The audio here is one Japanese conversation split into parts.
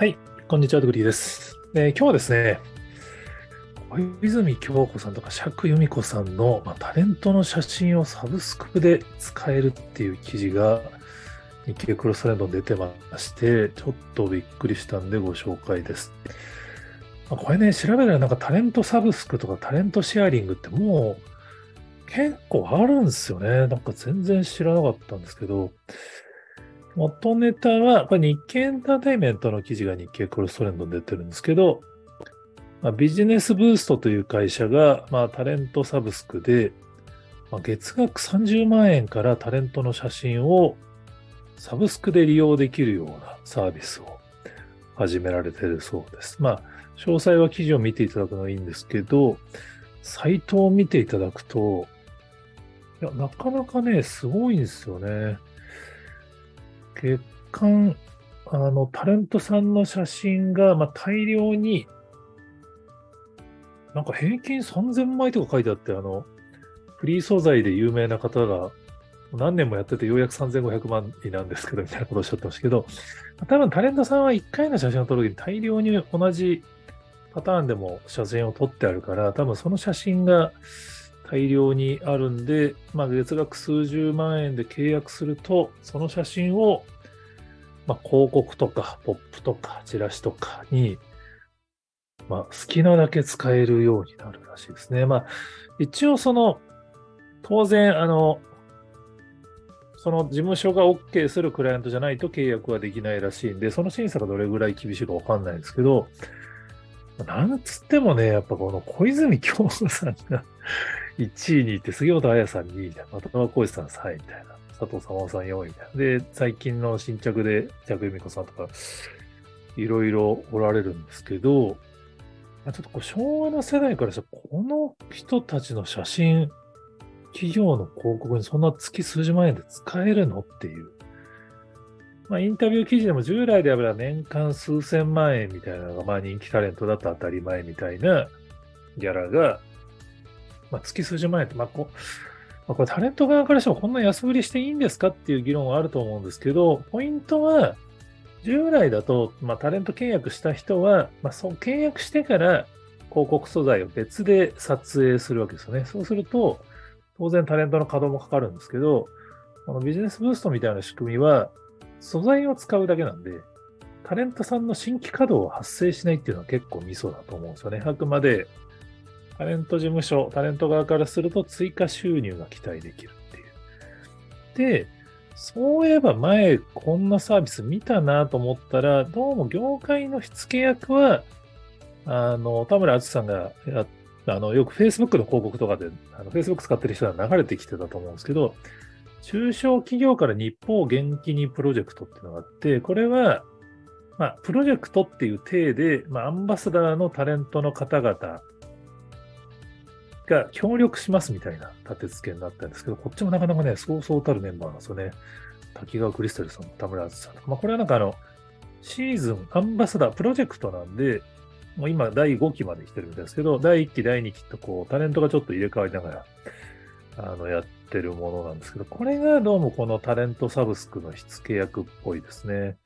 はい、こんにちは、ドグリーです。えー今日はですね、小泉京子さんとか釈由美子さんの、まあ、タレントの写真をサブスクで使えるっていう記事が日経クロストレンドに出てまして、ちょっとびっくりしたんでご紹介です。まあこれね、調べたらなんかタレントサブスクとかタレントシェアリングってもう結構あるんですよね。なんか全然知らなかったんですけど、元ネタは、これ日経エンターテイメントの記事が日経クロストレンドに出てるんですけど、まあ、ビジネスブーストという会社が、まあ、タレントサブスクで、まあ、月額30万円からタレントの写真をサブスクで利用できるようなサービスを始められてるそうです。まあ、詳細は記事を見ていただくのはいいんですけど、サイトを見ていただくと、いや、なかなかね、すごいんですよね。月間、あの、タレントさんの写真が、まあ、大量に、なんか平均3000枚とか書いてあって、あの、フリー素材で有名な方が、何年もやっててようやく3500万になんですけど、みたいなことをおっしゃってましたけど、多分タレントさんは1回の写真を撮るときに大量に同じパターンでも写真を撮ってあるから、多分その写真が大量にあるんで、まあ、月額数十万円で契約すると、その写真を、まあ、広告とか、ポップとか、チラシとかに、まあ、好きなだけ使えるようになるらしいですね。まあ、一応その、当然、あの、その事務所が OK するクライアントじゃないと契約はできないらしいんで、その審査がどれぐらい厳しいかわかんないですけど、なんつってもね、やっぱこの小泉京子さんが1位にいて、杉本彩さん2位みたいな、渡辺浩二さん3位みたいな、佐藤様さん4位みたいな。で、最近の新着で、着由美子さんとか、いろいろおられるんですけど、ちょっとこう昭和の世代からしたら、この人たちの写真、企業の広告にそんな月数十万円で使えるのっていう。まあ、インタビュー記事でも従来であれば年間数千万円みたいなのが、まあ人気タレントだと当たり前みたいなギャラが、まあ、月数十万円って、まあこ、まあ、これタレント側からしてもこんな安売りしていいんですかっていう議論はあると思うんですけど、ポイントは、従来だと、まあ、タレント契約した人は、まあ、そう契約してから広告素材を別で撮影するわけですよね。そうすると、当然タレントの稼働もかかるんですけど、このビジネスブーストみたいな仕組みは、素材を使うだけなんで、タレントさんの新規稼働を発生しないっていうのは結構ミソだと思うんですよね。あくまで、タレント事務所、タレント側からすると追加収入が期待できるっていう。で、そういえば前こんなサービス見たなと思ったら、どうも業界の火付け役は、あの、田村敦さんがやあの、よく Facebook の広告とかで、あの Facebook 使ってる人は流れてきてたと思うんですけど、中小企業から日報元気にプロジェクトっていうのがあって、これは、まあ、プロジェクトっていう体で、まあ、アンバサダーのタレントの方々が協力しますみたいな立て付けになったんですけど、こっちもなかなかね、そうそうたるメンバーなんですよね。滝川クリステルさん、田村敦さん。まあ、これはなんかあの、シーズンアンバサダープロジェクトなんで、もう今第5期まで来てるみたいですけど、第1期、第2期とこう、タレントがちょっと入れ替わりながら、あの、やってるものなんですけど、これがどうもこのタレントサブスクの火付け役っぽいですね。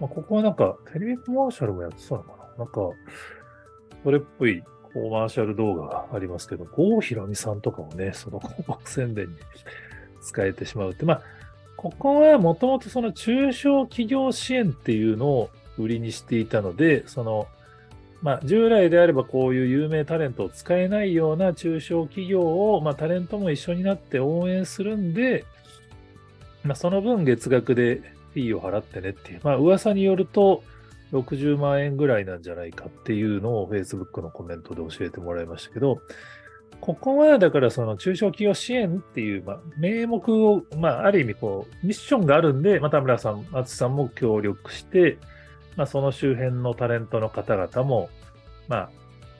まあ、ここはなんか、テレビコマーシャルもやってたのかななんか、それっぽいコマーシャル動画がありますけど、郷ひろみさんとかもね、その広告宣伝に使えてしまうって、まあ、ここはもともとその中小企業支援っていうのを売りにしていたので、その、まあ、従来であればこういう有名タレントを使えないような中小企業を、まあ、タレントも一緒になって応援するんで、まあ、その分月額でフィーを払ってねっていう、まあ、噂によると60万円ぐらいなんじゃないかっていうのを Facebook のコメントで教えてもらいましたけど、ここはだからその中小企業支援っていう、まあ、名目を、まあ、ある意味こう、ミッションがあるんで、まあ、田村さん、厚さんも協力して、まあ、その周辺のタレントの方々も、まあ、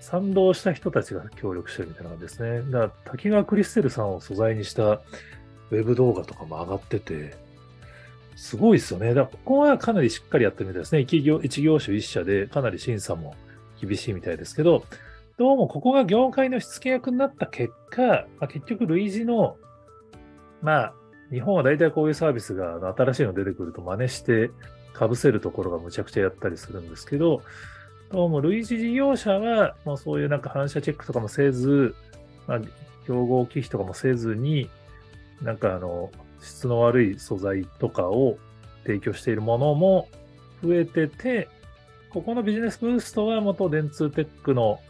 賛同した人たちが協力してるみたいな感じですね。だから、滝川クリステルさんを素材にしたウェブ動画とかも上がってて、すごいですよね。だから、ここはかなりしっかりやってるみたいですね。一業一業種一社でかなり審査も厳しいみたいですけど、どうもここが業界のしつけ役になった結果、まあ、結局類似の、まあ、日本は大体こういうサービスが新しいの出てくると真似してかぶせるところがむちゃくちゃやったりするんですけど、どうも類似事業者は、もうそういうなんか反射チェックとかもせず、まあ、競合機器とかもせずに、なんかあの、質の悪い素材とかを提供しているものも増えてて、ここのビジネスブーストは元電通テックの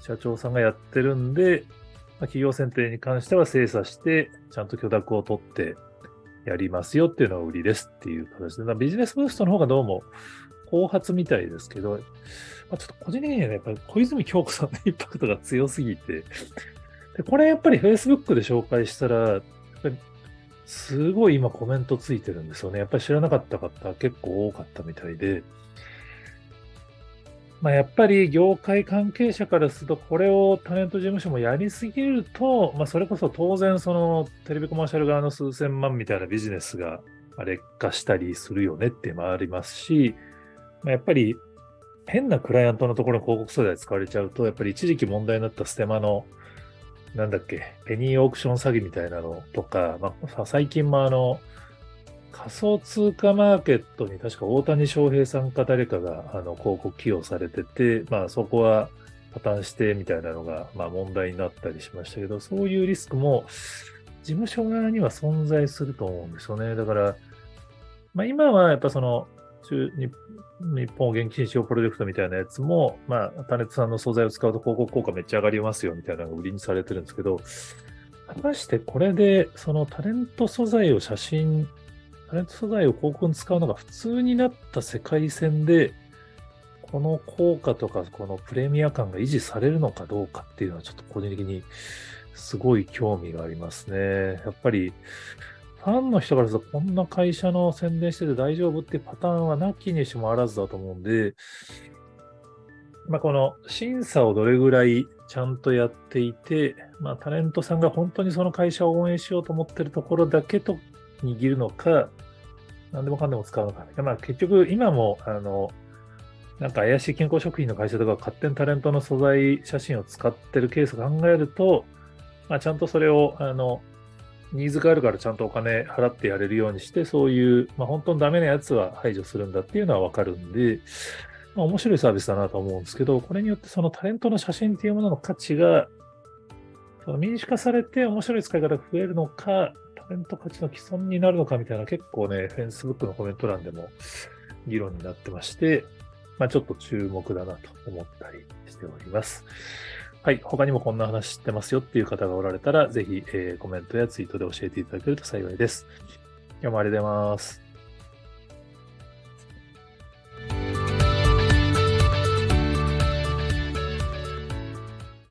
社長さんがやってるんで、まあ、企業選定に関しては精査して、ちゃんと許諾を取ってやりますよっていうのが売りですっていう形で、ビジネスブーストの方がどうも後発みたいですけど、まあ、ちょっと個人的には、やっぱり小泉京子さんのインパクトが強すぎて、でこれやっぱり Facebook で紹介したら、すごい今コメントついてるんですよね。やっぱり知らなかった方結構多かったみたいで、まあ、やっぱり業界関係者からすると、これをタレント事務所もやりすぎると、まあ、それこそ当然、そのテレビコマーシャル側の数千万みたいなビジネスが劣化したりするよねっていうのもありますし、まあ、やっぱり変なクライアントのところに広告素材使われちゃうと、やっぱり一時期問題になったステマの、なんだっけ、ペニーオークション詐欺みたいなのとか、まあ、最近もあの、仮想通貨マーケットに確か大谷翔平さんか誰かがあの広告起用されてて、まあそこは破綻してみたいなのがまあ問題になったりしましたけど、そういうリスクも事務所側には存在すると思うんですよね。だから、まあ今はやっぱその中日本を現金使用プロジェクトみたいなやつも、まあ、タネットさんの素材を使うと広告効果めっちゃ上がりますよみたいなのが売りにされてるんですけど、果たしてこれでそのタレント素材を写真タレント素材を広告に使うのが普通になった世界線で、この効果とか、このプレミア感が維持されるのかどうかっていうのは、ちょっと個人的にすごい興味がありますね。やっぱり、ファンの人からすると、こんな会社の宣伝してて大丈夫ってパターンはなきにしもあらずだと思うんで、まあ、この審査をどれぐらいちゃんとやっていて、まあ、タレントさんが本当にその会社を応援しようと思ってるところだけと握るのか、何でもかんでも使うのか。まあ結局今も、あの、なんか怪しい健康食品の会社とか勝手にタレントの素材写真を使ってるケースを考えると、まあ、ちゃんとそれを、あの、ニーズがあるからちゃんとお金払ってやれるようにして、そういう、まあ、本当にダメなやつは排除するんだっていうのはわかるんで、まあ、面白いサービスだなと思うんですけど、これによってそのタレントの写真っていうものの価値が、その民主化されて面白い使い方が増えるのか、メント価値の既存になるのかみたいな結構ね、Facebook のコメント欄でも議論になってまして、まあ、ちょっと注目だなと思ったりしております。はい。他にもこんな話してますよっていう方がおられたら、ぜひ、えー、コメントやツイートで教えていただけると幸いです。今日もありがとうございます。